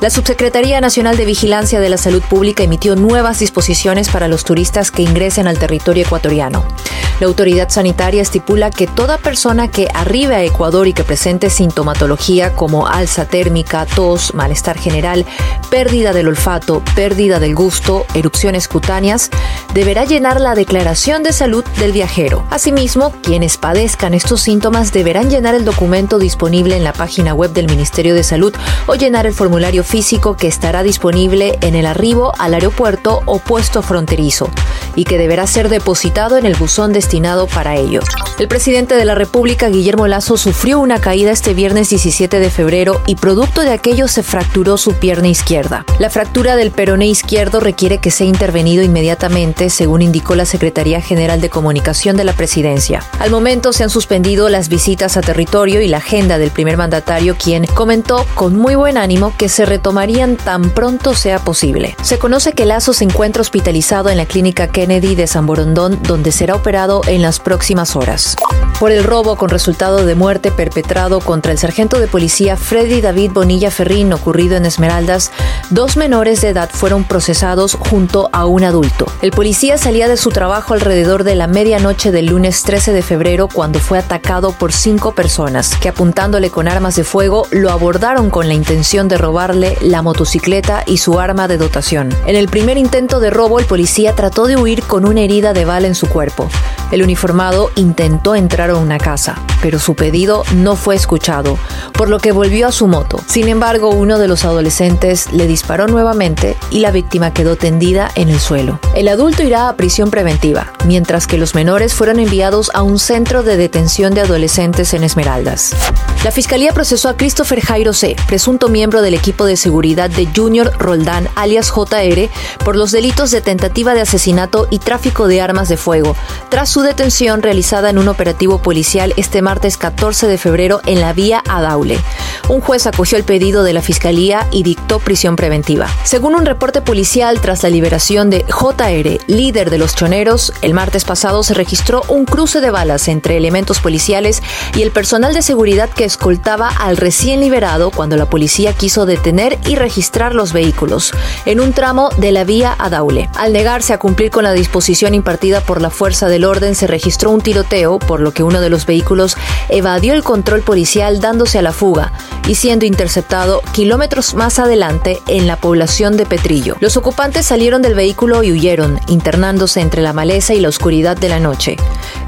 La Subsecretaría Nacional de Vigilancia de la Salud Pública emitió nuevas disposiciones para los turistas que ingresen al territorio ecuatoriano. La autoridad sanitaria estipula que toda persona que arribe a Ecuador y que presente sintomatología como alza térmica, tos, malestar general, pérdida del olfato, pérdida del gusto, erupciones cutáneas, deberá llenar la declaración de salud del viajero. Asimismo, quienes padezcan estos síntomas deberán llenar el documento disponible en la página web del Ministerio de Salud o llenar el formulario físico que estará disponible en el arribo al aeropuerto o puesto fronterizo y que deberá ser depositado en el buzón destinado para ello. El presidente de la República, Guillermo Lazo, sufrió una caída este viernes 17 de febrero y producto de aquello se fracturó su pierna izquierda. La fractura del peroné izquierdo requiere que sea intervenido inmediatamente, según indicó la Secretaría General de Comunicación de la Presidencia. Al momento se han suspendido las visitas a territorio y la agenda del primer mandatario, quien comentó con muy buen ánimo que se retomarían tan pronto sea posible. Se conoce que Lazo se encuentra hospitalizado en la clínica Kennedy de San Borondón, donde será operado en las próximas horas. Por el robo con resultado de muerte perpetrado contra el sargento de policía Freddy David Bonilla Ferrín ocurrido en Esmeraldas, dos menores de edad fueron procesados junto a un adulto. El policía salía de su trabajo alrededor de la medianoche del lunes 13 de febrero cuando fue atacado por cinco personas que apuntándole con armas de fuego lo abordaron con la intención de robarle la motocicleta y su arma de dotación. En el primer intento de robo el policía trató de huir con una herida de bala en su cuerpo. El uniformado intentó entrar a una casa, pero su pedido no fue escuchado, por lo que volvió a su moto. Sin embargo, uno de los adolescentes le disparó nuevamente y la víctima quedó tendida en el suelo. El adulto irá a prisión preventiva, mientras que los menores fueron enviados a un centro de detención de adolescentes en Esmeraldas. La fiscalía procesó a Christopher Jairo C., presunto miembro del equipo de seguridad de Junior Roldán, alias JR, por los delitos de tentativa de asesinato y tráfico de armas de fuego, tras su detención realizada en un operativo policial este martes 14 de febrero en la vía Adaule. Un juez acogió el pedido de la fiscalía y dictó prisión preventiva. Según un reporte policial, tras la liberación de JR, líder de los choneros, el martes pasado se registró un cruce de balas entre elementos policiales y el personal de seguridad que escoltaba al recién liberado cuando la policía quiso detener y registrar los vehículos en un tramo de la vía Adaule. Al negarse a cumplir con la disposición impartida por la fuerza del orden, se registró un tiroteo, por lo que uno de los vehículos evadió el control policial dándose a la fuga y siendo interceptado kilómetros más adelante en la población de Petrillo. Los ocupantes salieron del vehículo y huyeron, internándose entre la maleza y la oscuridad de la noche.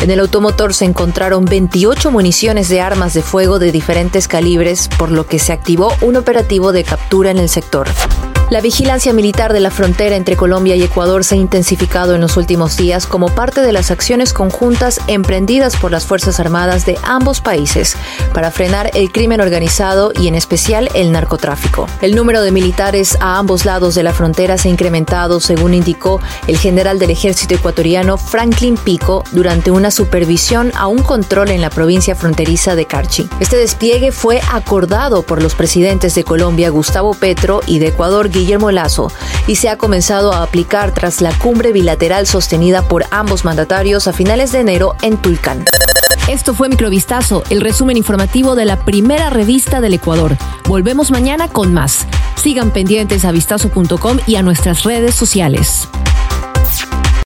En el automotor se encontraron 28 municiones de armas de fuego de diferentes calibres, por lo que se activó un operativo de captura en el sector. La vigilancia militar de la frontera entre Colombia y Ecuador se ha intensificado en los últimos días como parte de las acciones conjuntas emprendidas por las Fuerzas Armadas de ambos países para frenar el crimen organizado y en especial el narcotráfico. El número de militares a ambos lados de la frontera se ha incrementado, según indicó el general del ejército ecuatoriano Franklin Pico durante una supervisión a un control en la provincia fronteriza de Carchi. Este despliegue fue acordado por los presidentes de Colombia Gustavo Petro y de Ecuador Guillermo Lazo y se ha comenzado a aplicar tras la cumbre bilateral sostenida por ambos mandatarios a finales de enero en Tulcán. Esto fue Microvistazo, el resumen informativo de la primera revista del Ecuador. Volvemos mañana con más. Sigan pendientes a vistazo.com y a nuestras redes sociales.